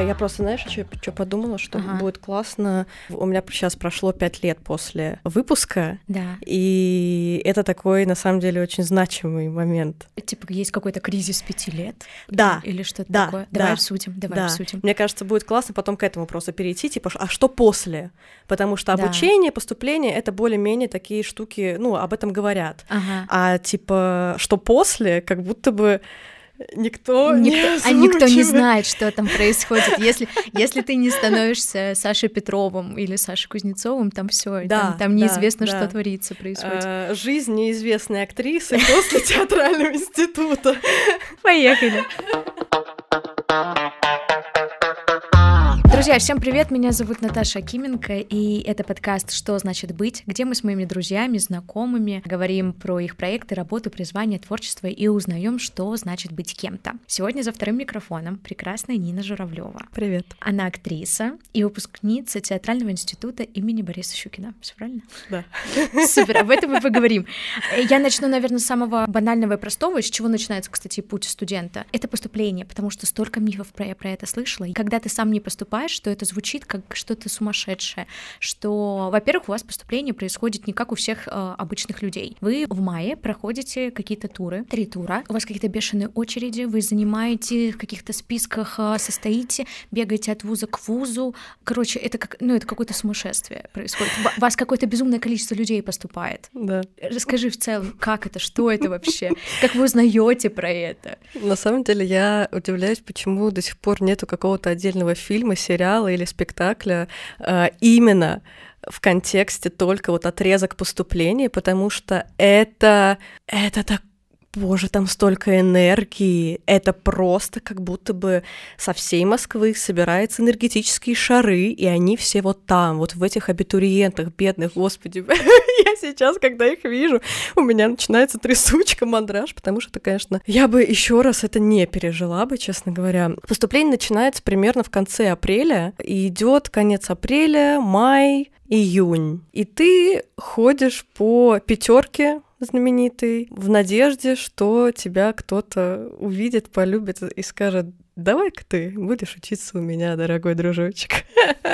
А я просто, знаешь, что подумала, что ага. будет классно. У меня сейчас прошло пять лет после выпуска, да. и это такой, на самом деле, очень значимый момент. Типа есть какой-то кризис пяти лет? Да. Или что-то да, такое? Да. Давай обсудим, давай да. обсудим. Мне кажется, будет классно потом к этому просто перейти, типа, а что после? Потому что обучение, да. поступление — это более-менее такие штуки, ну, об этом говорят. Ага. А типа, что после, как будто бы Никто, никто не А никто не знает, что там происходит. Если, если ты не становишься Сашей Петровым или Сашей Кузнецовым, там все, да, там, там неизвестно, да, что да. творится, происходит. А, жизнь неизвестной актрисы после театрального института. Поехали. Друзья, всем привет, меня зовут Наташа Акименко, и это подкаст «Что значит быть?», где мы с моими друзьями, знакомыми говорим про их проекты, работу, призвание, творчество и узнаем, что значит быть кем-то. Сегодня за вторым микрофоном прекрасная Нина Журавлева. Привет. Она актриса и выпускница театрального института имени Бориса Щукина. Все правильно? Да. Супер, об этом мы поговорим. Я начну, наверное, с самого банального и простого, с чего начинается, кстати, путь студента. Это поступление, потому что столько мифов про, я про это слышала. И когда ты сам не поступаешь, что это звучит как что-то сумасшедшее, что, во-первых, у вас поступление происходит не как у всех э, обычных людей. Вы в мае проходите какие-то туры, три тура, у вас какие-то бешеные очереди, вы занимаете в каких-то списках, э, состоите, бегаете от вуза к вузу. Короче, это как, ну, это какое-то сумасшествие происходит. У вас какое-то безумное количество людей поступает. Да. Расскажи в целом, как это, что это вообще, как вы узнаете про это? На самом деле я удивляюсь, почему до сих пор нету какого-то отдельного фильма, сериала или спектакля э, именно в контексте только вот отрезок поступления, потому что это, это так Боже, там столько энергии. Это просто как будто бы со всей Москвы собираются энергетические шары, и они все вот там, вот в этих абитуриентах бедных, господи. я сейчас, когда их вижу, у меня начинается трясучка, мандраж, потому что, конечно, я бы еще раз это не пережила бы, честно говоря. Поступление начинается примерно в конце апреля, и идет конец апреля, май, июнь. И ты ходишь по пятерке знаменитый, в надежде, что тебя кто-то увидит, полюбит и скажет, давай-ка ты будешь учиться у меня, дорогой дружочек.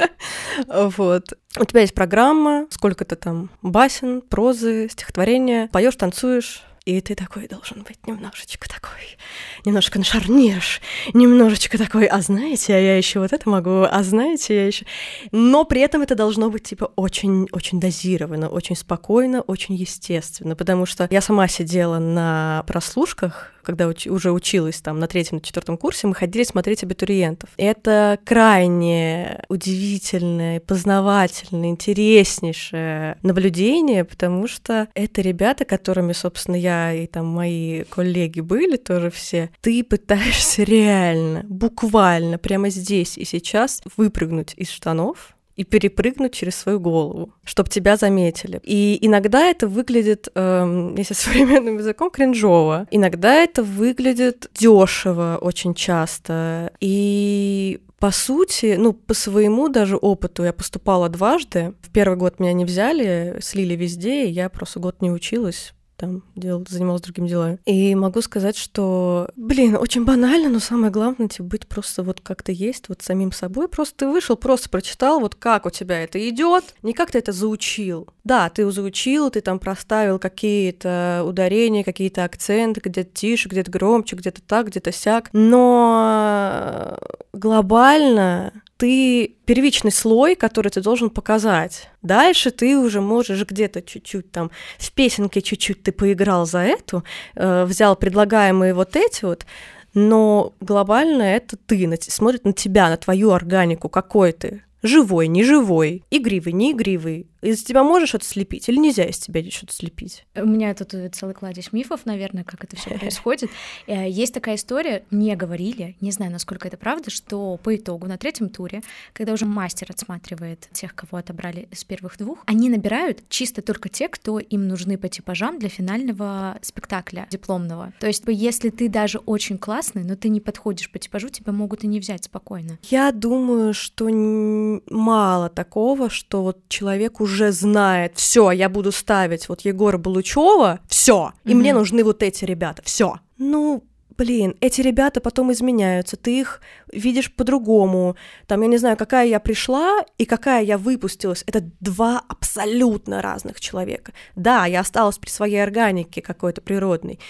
вот. У тебя есть программа, сколько-то там басен, прозы, стихотворения, поешь, танцуешь, и ты такой должен быть немножечко такой, немножко нашарнешь, немножечко такой, а знаете, а я еще вот это могу, а знаете, я еще. Но при этом это должно быть типа очень, очень дозировано, очень спокойно, очень естественно, потому что я сама сидела на прослушках когда уч- уже училась там на третьем, на четвертом курсе, мы ходили смотреть абитуриентов. Это крайне удивительное, познавательное, интереснейшее наблюдение, потому что это ребята, которыми, собственно, я и там мои коллеги были тоже все. Ты пытаешься реально, буквально прямо здесь и сейчас выпрыгнуть из штанов, и перепрыгнуть через свою голову, чтобы тебя заметили. И иногда это выглядит, эм, если современным языком, кринжово. Иногда это выглядит дешево очень часто. И по сути, ну, по своему даже опыту я поступала дважды. В первый год меня не взяли, слили везде, и я просто год не училась, там дел, занималась другими делами. И могу сказать, что, блин, очень банально, но самое главное, типа, быть просто вот как ты есть, вот самим собой. Просто ты вышел, просто прочитал, вот как у тебя это идет, не как ты это заучил. Да, ты заучил, ты там проставил какие-то ударения, какие-то акценты, где-то тише, где-то громче, где-то так, где-то сяк. Но глобально ты первичный слой, который ты должен показать. Дальше ты уже можешь где-то чуть-чуть там в песенке чуть-чуть ты поиграл за эту, э, взял предлагаемые вот эти вот, но глобально это ты, на, смотрит на тебя, на твою органику, какой ты, живой, неживой, игривый, не игривый, из тебя можешь что-то слепить или нельзя из тебя что-то слепить? У меня тут целый кладезь мифов, наверное, как это все происходит. Есть такая история, мне говорили, не знаю, насколько это правда, что по итогу на третьем туре, когда уже мастер отсматривает тех, кого отобрали с первых двух, они набирают чисто только те, кто им нужны по типажам для финального спектакля дипломного. То есть, если ты даже очень классный, но ты не подходишь по типажу, тебя могут и не взять спокойно. Я думаю, что мало такого, что вот человек уже уже знает, все, я буду ставить вот Егора Балучева, все, и mm-hmm. мне нужны вот эти ребята, все. Ну, блин, эти ребята потом изменяются, ты их видишь по-другому. Там, я не знаю, какая я пришла и какая я выпустилась. Это два абсолютно разных человека. Да, я осталась при своей органике какой-то природной,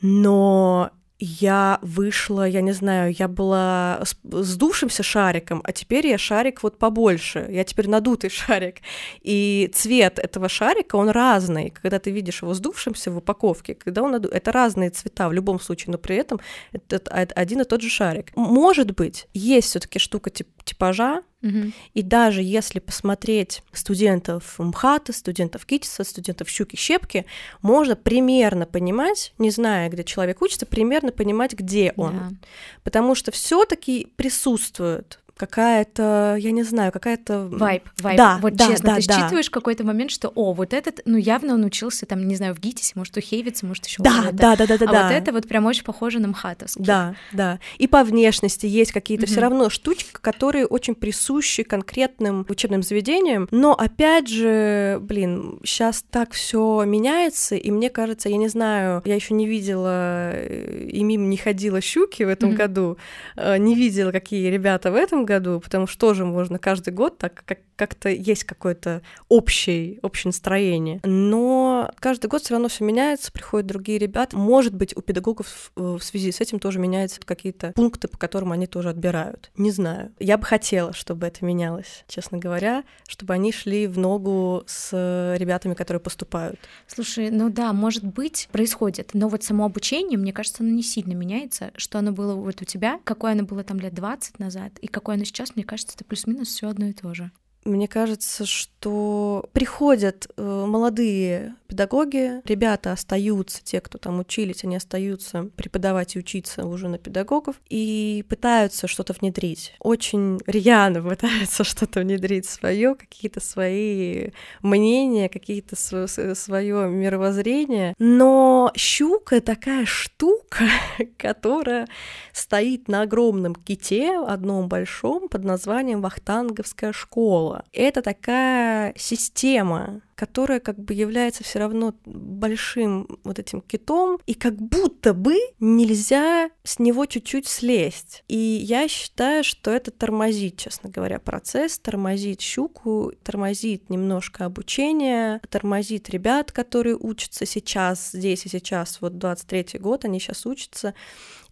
но я вышла, я не знаю, я была сдувшимся шариком, а теперь я шарик вот побольше, я теперь надутый шарик. И цвет этого шарика, он разный. Когда ты видишь его сдувшимся в упаковке, когда он наду... это разные цвета в любом случае, но при этом это один и тот же шарик. Может быть, есть все таки штука тип типажа, Угу. и даже если посмотреть студентов МХАТа, студентов КИТИСа, студентов Щуки-Щепки, можно примерно понимать, не зная, где человек учится, примерно понимать, где он. Да. Потому что все таки присутствует какая-то, я не знаю, какая-то... Вайп, вайп. Да, вот да, честно, да, ты да. считываешь какой-то момент, что, о, вот этот, ну, явно он учился там, не знаю, в ГИТИСе, может, у Хейвица, может, еще Да, да, да, да, да, А да. вот это вот прям очень похоже на МХАТовский. Да, да. И по внешности есть какие-то Мгм. все равно штучки, которые очень присущи конкретным учебным заведениям. Но опять же, блин, сейчас так все меняется, и мне кажется, я не знаю, я еще не видела э, и мимо не ходила щуки в этом Мгм. году, э, не видела, какие ребята в этом году, потому что тоже можно каждый год так как как-то есть какое-то общее, общее настроение. Но каждый год все равно все меняется, приходят другие ребята. Может быть, у педагогов в связи с этим тоже меняются какие-то пункты, по которым они тоже отбирают. Не знаю. Я бы хотела, чтобы это менялось, честно говоря, чтобы они шли в ногу с ребятами, которые поступают. Слушай, ну да, может быть, происходит, но вот само обучение, мне кажется, оно не сильно меняется, что оно было вот у тебя, какое оно было там лет 20 назад, и какое оно сейчас, мне кажется, это плюс-минус все одно и то же. Мне кажется, что приходят э, молодые педагоги, ребята остаются, те, кто там учились, они остаются преподавать и учиться уже на педагогов и пытаются что-то внедрить. Очень рьяно пытаются что-то внедрить свое, какие-то свои мнения, какие-то свое мировоззрение. Но щука такая штука, которая стоит на огромном ките, одном большом, под названием Вахтанговская школа. Это такая система, которая как бы является все равно большим вот этим китом, и как будто бы нельзя с него чуть-чуть слезть. И я считаю, что это тормозит, честно говоря, процесс, тормозит щуку, тормозит немножко обучение, тормозит ребят, которые учатся сейчас, здесь и сейчас, вот 23-й год, они сейчас учатся.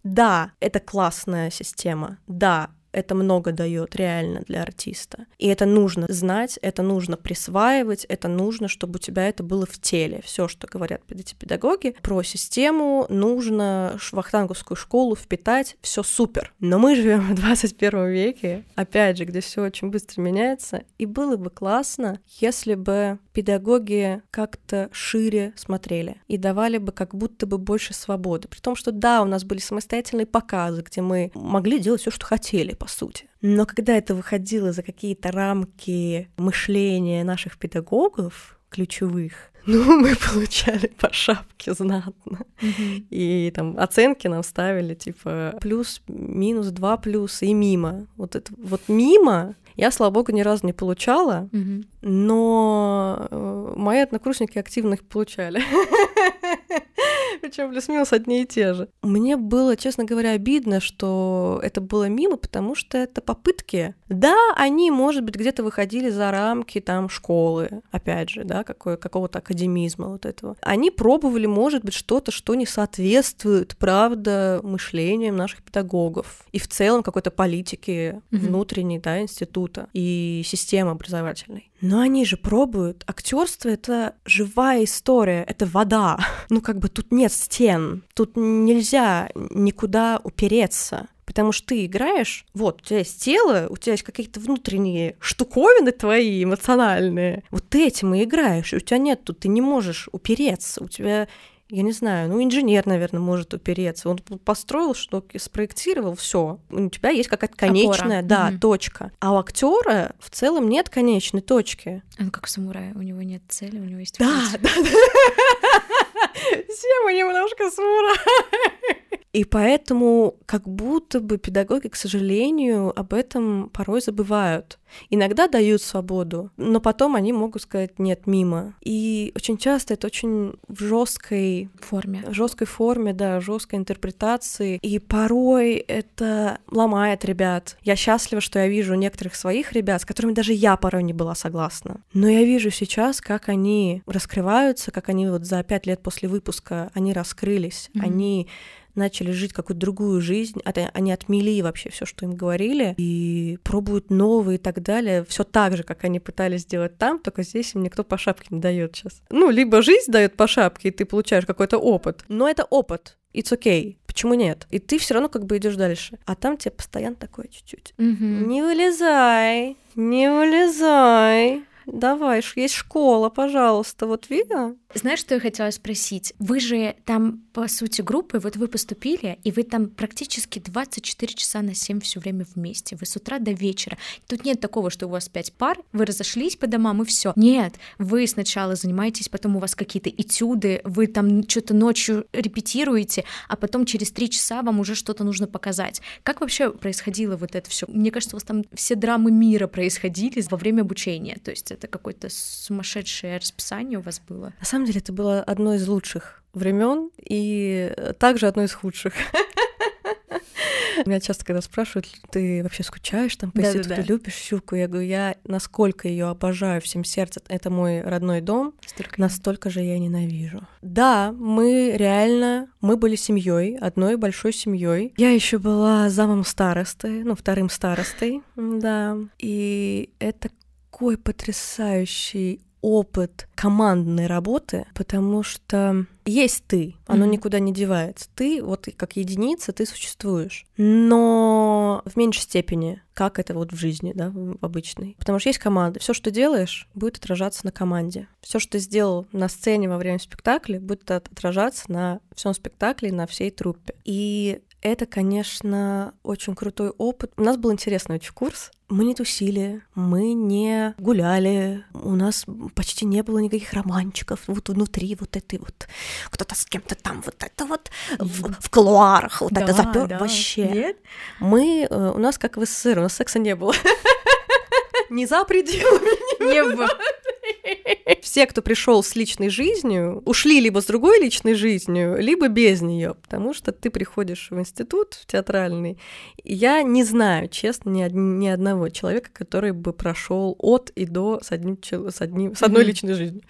Да, это классная система, да, это много дает реально для артиста. И это нужно знать, это нужно присваивать, это нужно, чтобы у тебя это было в теле. Все, что говорят эти педагоги про систему, нужно вахтанговскую школу впитать, все супер. Но мы живем в 21 веке, опять же, где все очень быстро меняется, и было бы классно, если бы педагоги как-то шире смотрели и давали бы как будто бы больше свободы. При том, что да, у нас были самостоятельные показы, где мы могли делать все, что хотели, по сути. Но когда это выходило за какие-то рамки мышления наших педагогов, ключевых, ну, мы получали по шапке знатно. Мгм. И там оценки нам ставили, типа, плюс, минус, два плюса и мимо. Вот это вот мимо я, слава богу, ни разу не получала, Мгм. но э, мои однокурсники активно их получали. Причем плюс-минус одни и те же. Мне было, честно говоря, обидно, что это было мимо, потому что это попытки. Да, они, может быть, где-то выходили за рамки там школы, опять же, да, какой, какого-то академизма вот этого. Они пробовали, может быть, что-то, что не соответствует, правда, мышлениям наших педагогов и в целом какой-то политике Мгм. внутренней, да, института и системы образовательной. Но они же пробуют. Актерство это живая история, это вода. Ну, как бы тут нет стен, тут нельзя никуда упереться. Потому что ты играешь, вот, у тебя есть тело, у тебя есть какие-то внутренние штуковины твои эмоциональные. Вот ты этим и играешь, и у тебя нет тут, ты не можешь упереться, у тебя я не знаю, ну, инженер, наверное, может упереться. Он построил штуки, спроектировал, все. У тебя есть какая-то конечная, да, Мгм. точка. А у актера в целом нет конечной точки. Он как самурай, у него нет цели, у него есть Да, да, да. Все мы немножко самураи. И поэтому как будто бы педагоги, к сожалению, об этом порой забывают. Иногда дают свободу, но потом они могут сказать нет мимо. И очень часто это очень в жесткой форме. В жесткой форме, да, жесткой интерпретации. И порой это ломает ребят. Я счастлива, что я вижу некоторых своих ребят, с которыми даже я порой не была согласна. Но я вижу сейчас, как они раскрываются, как они вот за пять лет после выпуска они раскрылись, mm-hmm. они начали жить какую-то другую жизнь, они отмели вообще все, что им говорили, и пробуют новые и так далее, все так же, как они пытались сделать там, только здесь им никто по шапке не дает сейчас. Ну, либо жизнь дает по шапке, и ты получаешь какой-то опыт, но это опыт, it's okay. Почему нет? И ты все равно как бы идешь дальше. А там тебе постоянно такое чуть-чуть. Mm-hmm. Не вылезай, не вылезай. Давай, есть школа, пожалуйста, вот видно? Знаешь, что я хотела спросить? Вы же там, по сути, группы, вот вы поступили, и вы там практически 24 часа на 7 все время вместе. Вы с утра до вечера. Тут нет такого, что у вас пять пар, вы разошлись по домам и все. Нет, вы сначала занимаетесь, потом у вас какие-то этюды, вы там что-то ночью репетируете, а потом через три часа вам уже что-то нужно показать. Как вообще происходило вот это все? Мне кажется, у вас там все драмы мира происходили во время обучения. То есть это какое-то сумасшедшее расписание у вас было? На самом деле это было одно из лучших времен и также одно из худших. Меня часто, когда спрашивают, ты вообще скучаешь там по институту, ты любишь щуку? Я говорю, я насколько ее обожаю всем сердцем, это мой родной дом, Столько настолько же я ненавижу. Да, мы реально, мы были семьей, одной большой семьей. Я еще была замом старосты, ну, вторым старостой, да. И это такой потрясающий опыт командной работы, потому что есть ты, оно mm-hmm. никуда не девается. Ты вот как единица, ты существуешь, но в меньшей степени, как это вот в жизни, да, в обычной. Потому что есть команда. Все, что делаешь, будет отражаться на команде. Все, что ты сделал на сцене во время спектакля, будет отражаться на всем спектакле, на всей труппе. И это, конечно, очень крутой опыт. У нас был интересный очень курс. Мы не тусили, мы не гуляли, у нас почти не было никаких романчиков. Вот внутри вот этой вот кто-то с кем-то там вот это вот в, в колуарах вот да, это запер да. вообще. Нет? Мы э, у нас как в СССР, у нас секса не было. Не за пределами. Не было. Все, кто пришел с личной жизнью, ушли либо с другой личной жизнью, либо без нее, потому что ты приходишь в институт в театральный. Я не знаю, честно, ни, од- ни одного человека, который бы прошел от и до с, одним, с, одним, с одной mm-hmm. личной жизнью.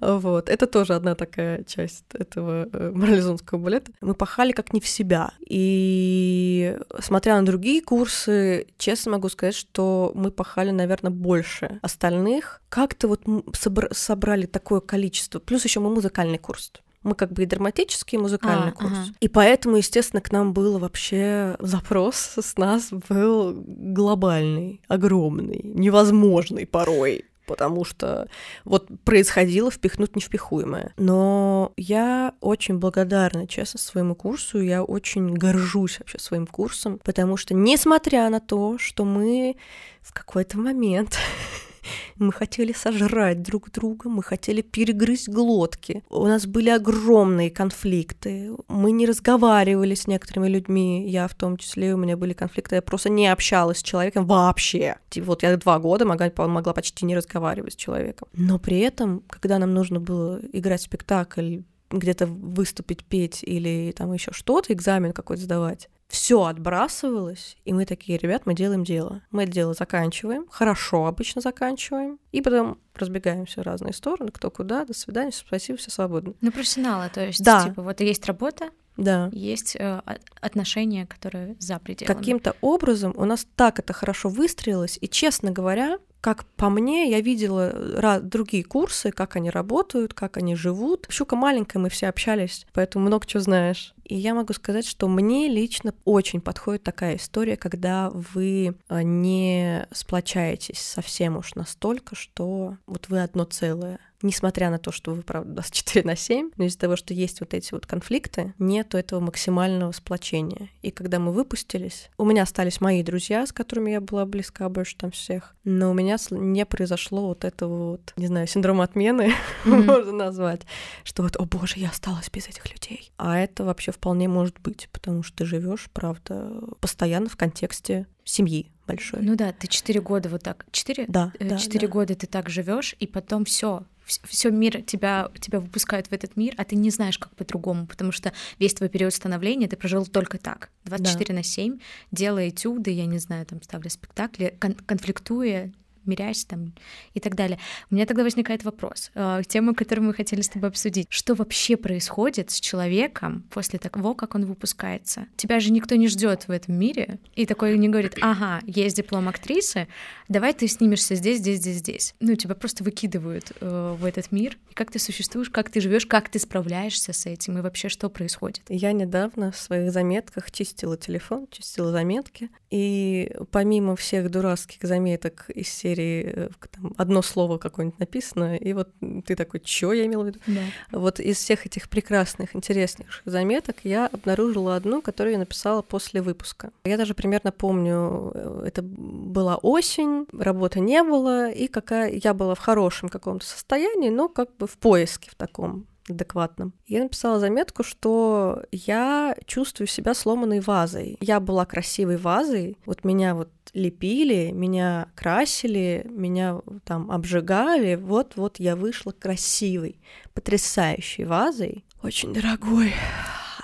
Вот. Это тоже одна такая часть этого э, морализонского балета. Мы пахали как не в себя. И смотря на другие курсы, честно могу сказать, что мы пахали, наверное, больше остальных. Как-то вот собр- собрали такое количество. Плюс еще мы музыкальный курс. Мы как бы и драматический, и музыкальный а, курс. Ага. И поэтому, естественно, к нам был вообще запрос с нас был глобальный, огромный, невозможный порой потому что вот происходило впихнуть невпихуемое. Но я очень благодарна, честно, своему курсу, я очень горжусь вообще своим курсом, потому что, несмотря на то, что мы в какой-то момент Мы хотели сожрать друг друга, мы хотели перегрызть глотки. У нас были огромные конфликты. Мы не разговаривали с некоторыми людьми, я в том числе, у меня были конфликты, я просто не общалась с человеком вообще. Вот я два года могла, могла почти не разговаривать с человеком. Но при этом, когда нам нужно было играть спектакль, где-то выступить, петь или там еще что-то, экзамен какой-то сдавать, все отбрасывалось, и мы такие, ребят, мы делаем дело. Мы это дело заканчиваем, хорошо обычно заканчиваем, и потом разбегаемся в разные стороны, кто куда, до свидания, спасибо, все свободны. Ну, профессионалы, то есть, да. типа, вот есть работа, да. есть э, отношения, которые за пределами. Каким-то образом у нас так это хорошо выстроилось, и, честно говоря, как по мне, я видела другие курсы, как они работают, как они живут. Щука маленькая, мы все общались, поэтому много чего знаешь. И я могу сказать, что мне лично очень подходит такая история, когда вы не сплочаетесь совсем уж настолько, что вот вы одно целое несмотря на то, что вы, правда, 24 на 7, но из-за того, что есть вот эти вот конфликты, нету этого максимального сплочения. И когда мы выпустились, у меня остались мои друзья, с которыми я была близка больше там всех, но у меня не произошло вот этого вот, не знаю, синдрома отмены, mm-hmm. можно назвать, что вот, о боже, я осталась без этих людей. А это вообще вполне может быть, потому что ты живешь, правда, постоянно в контексте семьи большой. Ну да, ты четыре года вот так, четыре? Да. Четыре да, года ты так живешь, и потом все, все мир тебя, тебя выпускают в этот мир, а ты не знаешь, как по-другому, потому что весь твой период становления ты прожил только так, 24 да. на 7, делая этюды, я не знаю, там, ставля спектакли, кон- конфликтуя мирясь там и так далее. У меня тогда возникает вопрос, э, тему, которую мы хотели с тобой обсудить. Что вообще происходит с человеком после того, как он выпускается? Тебя же никто не ждет в этом мире, и такой не говорит, ага, есть диплом актрисы, давай ты снимешься здесь, здесь, здесь, здесь. Ну, тебя просто выкидывают э, в этот мир. И как ты существуешь, как ты живешь, как ты справляешься с этим, и вообще что происходит? Я недавно в своих заметках чистила телефон, чистила заметки, и помимо всех дурацких заметок из серии серии э, там, одно слово какое-нибудь написано, и вот ты такой, что я имел в виду? Да. Вот из всех этих прекрасных, интересных заметок я обнаружила одну, которую я написала после выпуска. Я даже примерно помню, э, это была осень, работы не было, и какая я была в хорошем каком-то состоянии, но как бы в поиске в таком адекватном. Я написала заметку, что я чувствую себя сломанной вазой. Я была красивой вазой, вот меня вот лепили, меня красили, меня там обжигали, вот-вот я вышла красивой, потрясающей вазой, очень дорогой.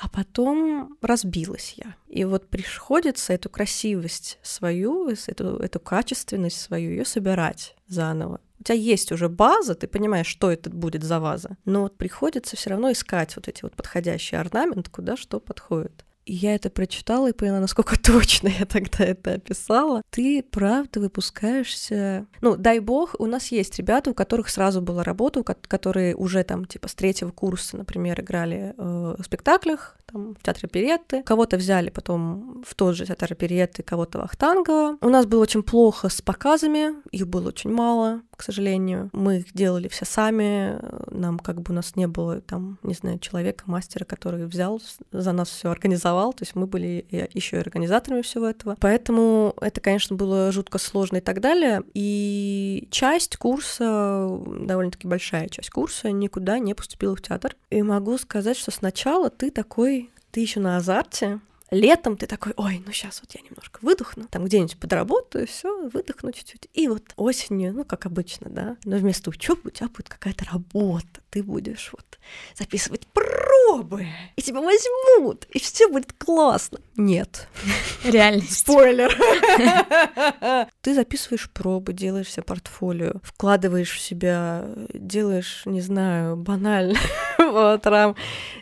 А потом разбилась я. И вот приходится эту красивость свою, эту, эту качественность свою, ее собирать заново у тебя есть уже база, ты понимаешь, что это будет за ваза, но вот приходится все равно искать вот эти вот подходящие орнамент, куда что подходит. И я это прочитала и поняла, насколько точно я тогда это описала. Ты правда выпускаешься... Ну, дай бог, у нас есть ребята, у которых сразу была работа, которые уже там типа с третьего курса, например, играли э, в спектаклях, там, в театре оперетты. Кого-то взяли потом в тот же театр оперетты, кого-то в Ахтангово. У нас было очень плохо с показами, их было очень мало, к сожалению. Мы их делали все сами, нам как бы у нас не было там, не знаю, человека, мастера, который взял за нас все организовал, то есть мы были еще и организаторами всего этого. Поэтому это, конечно, было жутко сложно и так далее. И часть курса, довольно-таки большая часть курса, никуда не поступила в театр. И могу сказать, что сначала ты такой ты еще на азарте, Летом ты такой, ой, ну сейчас вот я немножко выдохну, там где-нибудь подработаю, все, выдохну чуть-чуть. И вот осенью, ну как обычно, да, но вместо учебы у тебя будет какая-то работа, ты будешь вот записывать пробы, и тебя возьмут, и все будет классно. Нет. Реальность. Спойлер. Ты записываешь пробы, делаешь себе портфолио, вкладываешь в себя, делаешь, не знаю, банально по утрам,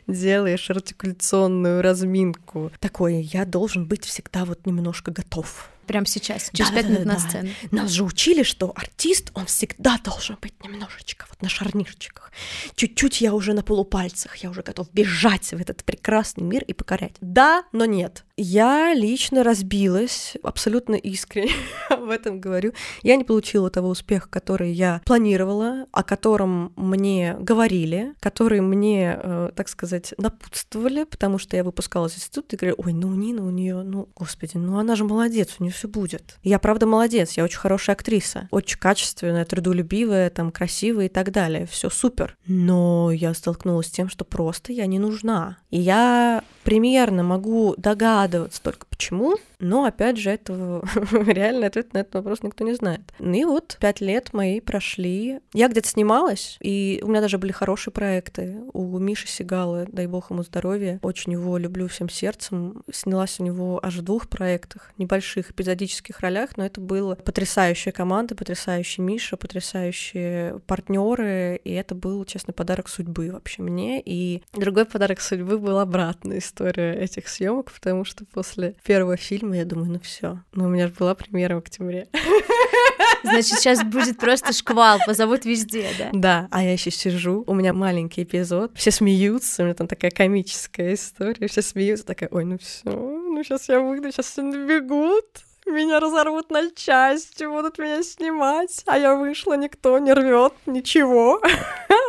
делаешь артикуляционную разминку. Такое, я должен быть всегда вот немножко готов Прямо сейчас, через пять да, минут да, на сцену. Нас же учили, что артист, он всегда должен быть немножечко вот на шарнирчиках. Чуть-чуть я уже на полупальцах, я уже готов бежать в этот прекрасный мир и покорять. Да, но нет. Я лично разбилась, абсолютно искренне об этом говорю. Я не получила того успеха, который я планировала, о котором мне говорили, который мне, э, так сказать, напутствовали, потому что я выпускалась из института и говорю, ой, ну Нина у нее, ну, господи, ну она же молодец, у нее все будет. Я правда молодец, я очень хорошая актриса, очень качественная, трудолюбивая, там, красивая и так далее. Все супер. Но я столкнулась с тем, что просто я не нужна. И я примерно могу догадываться только почему, но, опять же, этого реально ответ на этот вопрос никто не знает. Ну и вот пять лет мои прошли. Я где-то снималась, и у меня даже были хорошие проекты. У Миши Сигала, дай бог ему здоровья, очень его люблю всем сердцем. Снялась у него аж в двух проектах, небольших эпизодических ролях, но это была потрясающая команда, потрясающий Миша, потрясающие партнеры, и это был, честно, подарок судьбы вообще мне. И другой подарок судьбы был обратная история этих съемок, потому что после первого фильма я думаю, ну все. Но у меня же была премьера в октябре. Значит, сейчас будет просто шквал, позовут везде, да? Да, а я еще сижу, у меня маленький эпизод, все смеются, у меня там такая комическая история, все смеются, такая, ой, ну все, ну сейчас я выйду, сейчас все набегут, меня разорвут на части, будут меня снимать, а я вышла, никто не рвет, ничего.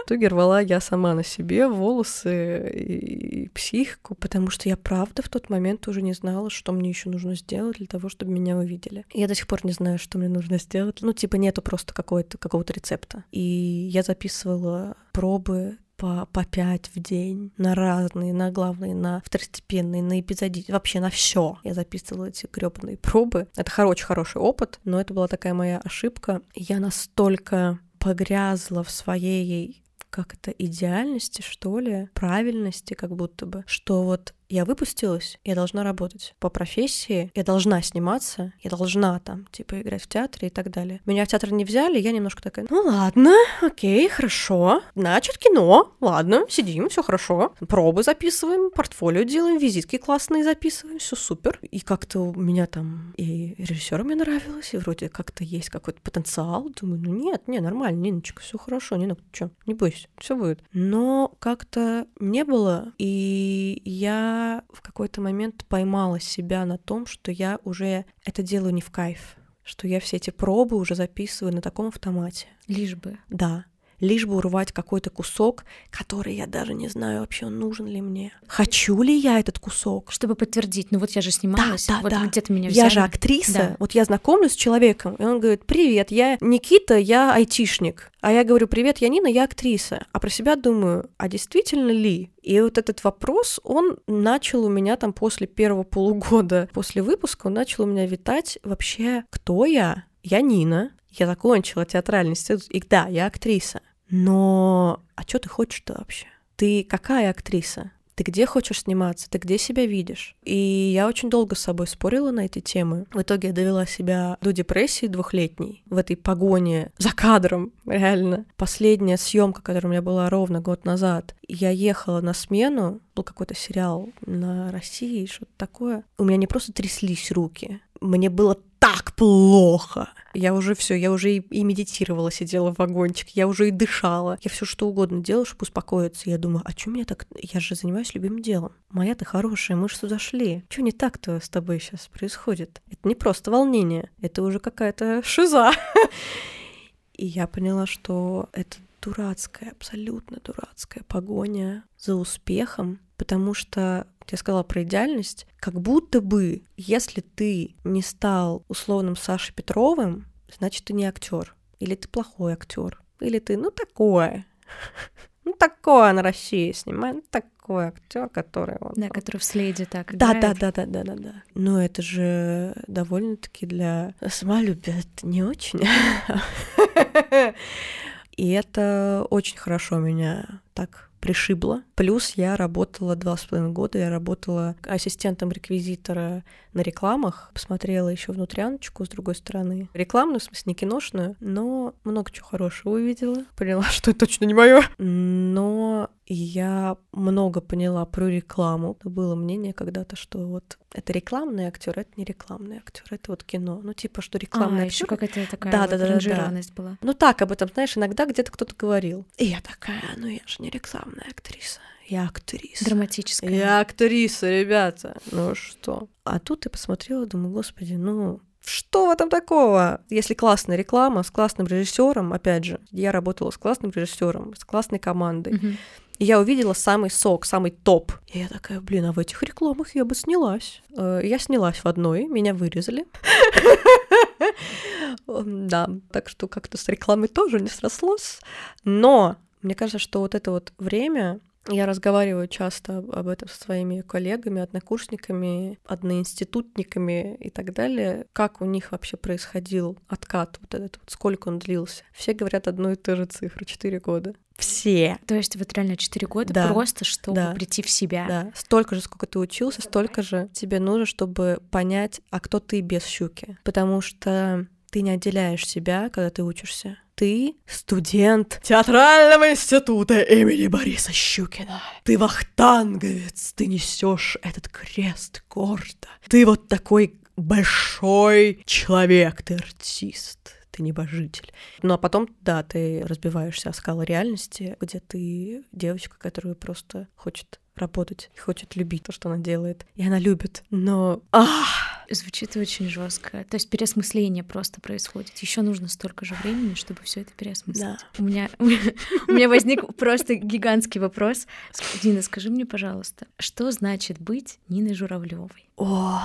Итоге рвала я сама на себе волосы и психику, потому что я правда в тот момент уже не знала, что мне еще нужно сделать для того, чтобы меня увидели. Я до сих пор не знаю, что мне нужно сделать. Ну, типа, нету просто какого-то какого-то рецепта. И я записывала пробы по, по пять в день на разные, на главные, на второстепенные, на эпизодические, вообще на все. Я записывала эти гребаные пробы. Это очень хороший опыт, но это была такая моя ошибка. Я настолько погрязла в своей как это идеальности, что ли, правильности, как будто бы, что вот я выпустилась, я должна работать по профессии, я должна сниматься, я должна там, типа, играть в театре и так далее. Меня в театр не взяли, я немножко такая, ну ладно, окей, хорошо, значит, кино, ладно, сидим, все хорошо, пробы записываем, портфолио делаем, визитки классные записываем, все супер. И как-то у меня там и режиссер мне нравилось, и вроде как-то есть какой-то потенциал. Думаю, ну нет, не, нормально, Ниночка, все хорошо, Нина, что, не бойся, все будет. Но как-то не было, и я в какой-то момент поймала себя на том, что я уже это делаю не в кайф, что я все эти пробы уже записываю на таком автомате. Лишь бы. Да лишь бы урвать какой-то кусок, который я даже не знаю вообще, он нужен ли мне. Хочу ли я этот кусок? Чтобы подтвердить, ну вот я же снималась, да, да, вот да. где-то меня взяли. Я же актриса, Да. вот я знакомлюсь с человеком, и он говорит, привет, я Никита, я айтишник. А я говорю, привет, я Нина, я актриса. А про себя думаю, а действительно ли? И вот этот вопрос, он начал у меня там после первого полугода, после выпуска, он начал у меня витать вообще, кто я? Я Нина, я закончила театральный институт, и да, я актриса. Но а что ты хочешь-то вообще? Ты какая актриса? Ты где хочешь сниматься? Ты где себя видишь? И я очень долго с собой спорила на эти темы. В итоге я довела себя до депрессии двухлетней в этой погоне за кадром, реально. Последняя съемка, которая у меня была ровно год назад, я ехала на смену, был какой-то сериал на России, что-то такое. У меня не просто тряслись руки, мне было так плохо. Я уже все, я уже и, и медитировала, сидела в вагончике, я уже и дышала. Я все что угодно делала, чтобы успокоиться. Я думаю, а что мне так... Я же занимаюсь любимым делом. Моя ты хорошая, мы же сюда шли. Что не так-то с тобой сейчас происходит? Это не просто волнение, это уже какая-то шиза. И я поняла, что это дурацкая, абсолютно дурацкая погоня за успехом, потому что я сказала про идеальность, как будто бы, если ты не стал условным Сашей Петровым, значит, ты не актер. Или ты плохой актер. Или ты, ну, такое. Ну, такое на России снимает. Ну, такой актер, который вот... Да, который в следе так Да, да, да, да, да, да, да. Но это же довольно-таки для самолюбия это не очень. И это очень хорошо меня так пришибло. Плюс я работала два с половиной года, я работала ассистентом реквизитора на рекламах, посмотрела еще внутряночку с другой стороны. Рекламную, в смысле, не киношную, но много чего хорошего увидела. Поняла, что это точно не мое. Но я много поняла про рекламу. Было мнение когда-то, что вот это рекламный актер, это не рекламный актер, это вот кино. Ну, типа, что рекламный А, актер. еще какая-то такая Да, вот да, да, да, да. была. Ну так, об этом, знаешь, иногда где-то кто-то говорил. И я такая, ну я же не рекламная актриса, я актриса. Драматическая. Я актриса, ребята. Ну что? А тут я посмотрела, думаю, господи, ну что в этом такого? Если классная реклама с классным режиссером, опять же, я работала с классным режиссером, с классной командой, Мгм. И я увидела самый сок, самый топ. И я такая, блин, а в этих рекламах я бы снялась. Э, Я снялась в одной, меня вырезали. М, Да, так что как-то с рекламой тоже не срослось. Но мне кажется, что вот это вот время, я разговариваю часто об- этом со своими коллегами, однокурсниками, одноинститутниками и так далее, как у них вообще происходил откат вот этот вот, сколько он длился. Все говорят одну и ту же цифру, 4 года. Все. То есть вот реально 4 года Да. просто, чтобы Да. прийти в себя. Да, столько же, сколько ты учился, столько же тебе нужно, чтобы понять, а кто ты без щуки. Потому что ты не отделяешь себя, когда ты учишься. Ты студент театрального института имени Бориса Щукина. Ты вахтанговец, ты несешь этот крест гордо. Ты вот такой большой человек, ты артист ты небожитель. Ну а потом, да, ты разбиваешься о скалы реальности, где ты девочка, которая просто хочет работать и хочет любить то, что она делает. И она любит. Но ах, Звучит очень жестко. То есть переосмысление просто происходит. Еще нужно столько же времени, чтобы все это переосмыслить. Да. У меня у меня возник просто гигантский вопрос. Дина, скажи мне, пожалуйста, что значит быть Ниной Журавлевой? О,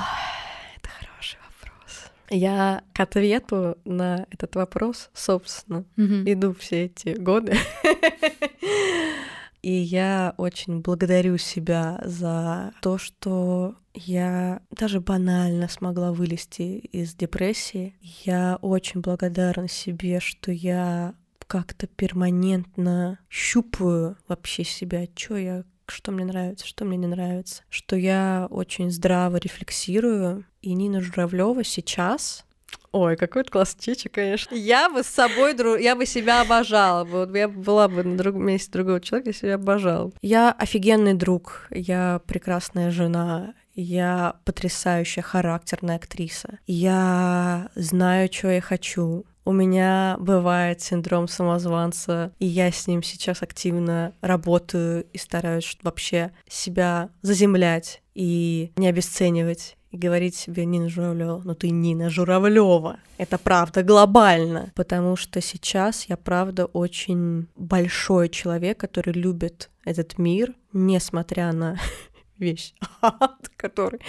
это хороший вопрос. Я к ответу на этот вопрос, собственно, иду все эти годы. И я очень благодарю себя за то, что я даже банально смогла вылезти из депрессии. Я очень благодарна себе, что я как-то перманентно щупаю вообще себя, что я что мне нравится, что мне не нравится, что я очень здраво рефлексирую. И Нина Журавлева сейчас Ой, какой-то классчичек, конечно. Я бы с собой, друг... я бы себя обожала. Вот я была бы на другом месте другого человека, я себя обожала. Я офигенный друг, я прекрасная жена, я потрясающая характерная актриса. Я знаю, что я хочу. У меня бывает синдром самозванца, и я с ним сейчас активно работаю и стараюсь вообще себя заземлять и не обесценивать и говорить себе Нина Журавлева, ну ты Нина Журавлева. Это правда глобально, потому что сейчас я правда очень большой человек, который любит этот мир, несмотря на вещь, ад, который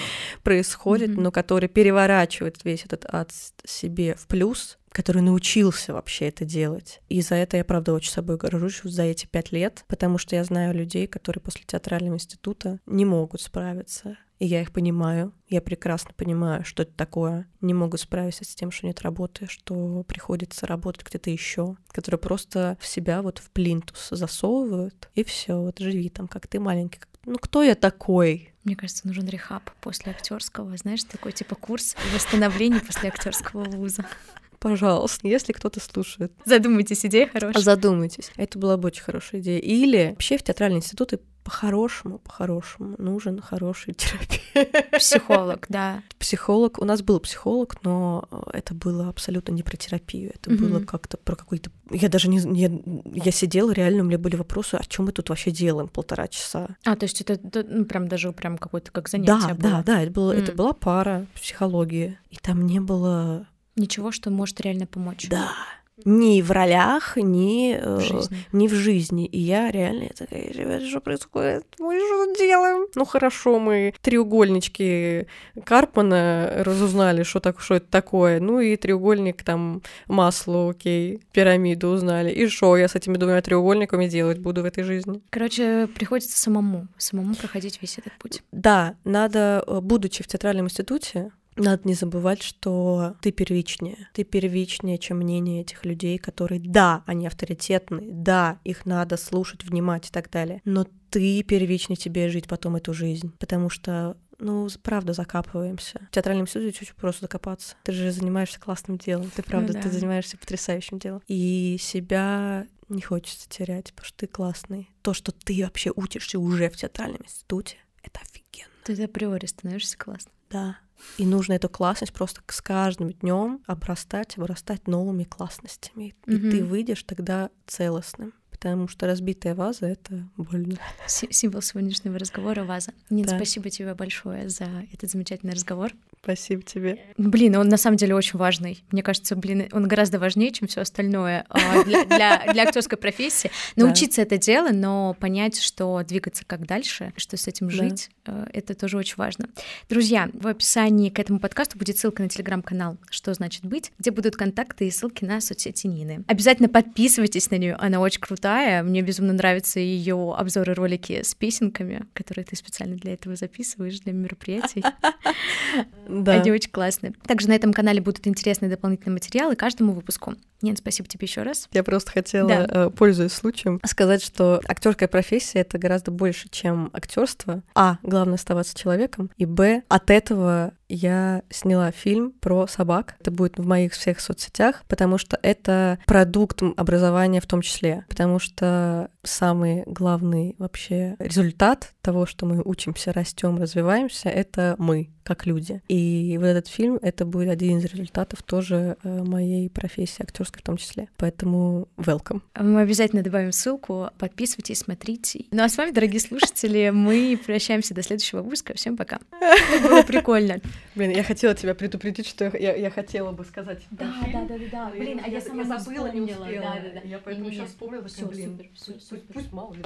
происходит, mm-hmm. но который переворачивает весь этот ад себе в плюс, который научился вообще это делать. И за это я, правда, очень собой горжусь за эти пять лет, потому что я знаю людей, которые после театрального института не могут справиться и я их понимаю. Я прекрасно понимаю, что это такое. Не могу справиться с тем, что нет работы, что приходится работать где-то еще, которые просто в себя вот в плинтус засовывают, и все, вот живи там, как ты маленький. Ну, кто я такой? Мне кажется, нужен рехаб после актерского, знаешь, такой типа курс восстановления после актерского вуза. Пожалуйста, если кто-то слушает. Задумайтесь, идея хорошая. Задумайтесь. Это была бы очень хорошая идея. Или вообще в театральные институты по-хорошему, по-хорошему нужен хороший терапевт. Психолог, да. Психолог. У нас был психолог, но это было абсолютно не про терапию. Это mm-hmm. было как-то про какой-то... Я даже не... Я, я сидела, реально у меня были вопросы, о чем мы тут вообще делаем полтора часа. А, то есть это, это ну, прям даже прям какое-то как занятие да, было? Да, да, это, было, mm. это была пара психологии. И там не было... Ничего, что может реально помочь. Да ни в ролях, ни э, в жизни. ни в жизни. И я реально такая, ребята, что происходит? Мы что делаем? Ну хорошо, мы треугольнички Карпана разузнали, что, так, что это такое. Ну и треугольник там масло, окей, пирамиду узнали. И что я с этими двумя треугольниками делать буду в этой жизни? Короче, приходится самому, самому проходить весь этот путь. Да, надо, э, будучи в театральном институте, надо не забывать, что ты первичнее. Ты первичнее, чем мнение этих людей, которые, да, они авторитетны, да, их надо слушать, внимать и так далее. Но ты первичнее тебе жить потом эту жизнь. Потому что ну, правда, закапываемся. В театральном институте очень просто закопаться. Ты же занимаешься классным делом. Ты правда, ну, да. ты занимаешься потрясающим делом. И себя не хочется терять, потому что ты классный. То, что ты вообще учишься уже в театральном институте, это офигенно. Ты априори становишься классным. Да. И нужно эту классность просто с каждым днем обрастать, обрастать новыми классностями. И mm-hmm. ты выйдешь тогда целостным потому что разбитая ваза — это больно. Символ сегодняшнего разговора — ваза. Нет, да. спасибо тебе большое за этот замечательный разговор. Спасибо тебе. Блин, он на самом деле очень важный. Мне кажется, блин, он гораздо важнее, чем все остальное а, для, для, для актерской профессии. Научиться да. это дело, но понять, что двигаться как дальше, что с этим жить, да. Э, это тоже очень важно. Друзья, в описании к этому подкасту будет ссылка на телеграм-канал «Что значит быть», где будут контакты и ссылки на соцсети Нины. Обязательно подписывайтесь на нее, она очень крутая. Мне безумно нравятся ее обзоры ролики с песенками, которые ты специально для этого записываешь, для мероприятий. Да. Они очень классные. Также на этом канале будут интересные дополнительные материалы каждому выпуску. Нет, спасибо тебе еще раз. Я просто хотела, да. Э, пользуясь случаем, сказать, что актерская профессия это гораздо больше, чем актерство. А, главное оставаться человеком, и Б, от этого я сняла фильм про собак. Это будет в моих всех соцсетях, потому что это продукт образования в том числе. Потому что самый главный вообще результат того, что мы учимся, растем, развиваемся, это мы, как люди. И вот этот фильм — это будет один из результатов тоже э, моей профессии, актерской в том числе. Поэтому welcome. Мы обязательно добавим ссылку. Подписывайтесь, смотрите. Ну а с вами, дорогие слушатели, мы прощаемся до следующего выпуска. Всем пока. Было прикольно. Блин, я хотела тебя предупредить, что я, я хотела бы сказать. Да, да, да, да, да. Блин, а я, сама забыла, не успела. Да, да, да. Я поэтому сейчас вспомнила, Всё, блин, супер, всё, Пусть, пусть мало ли.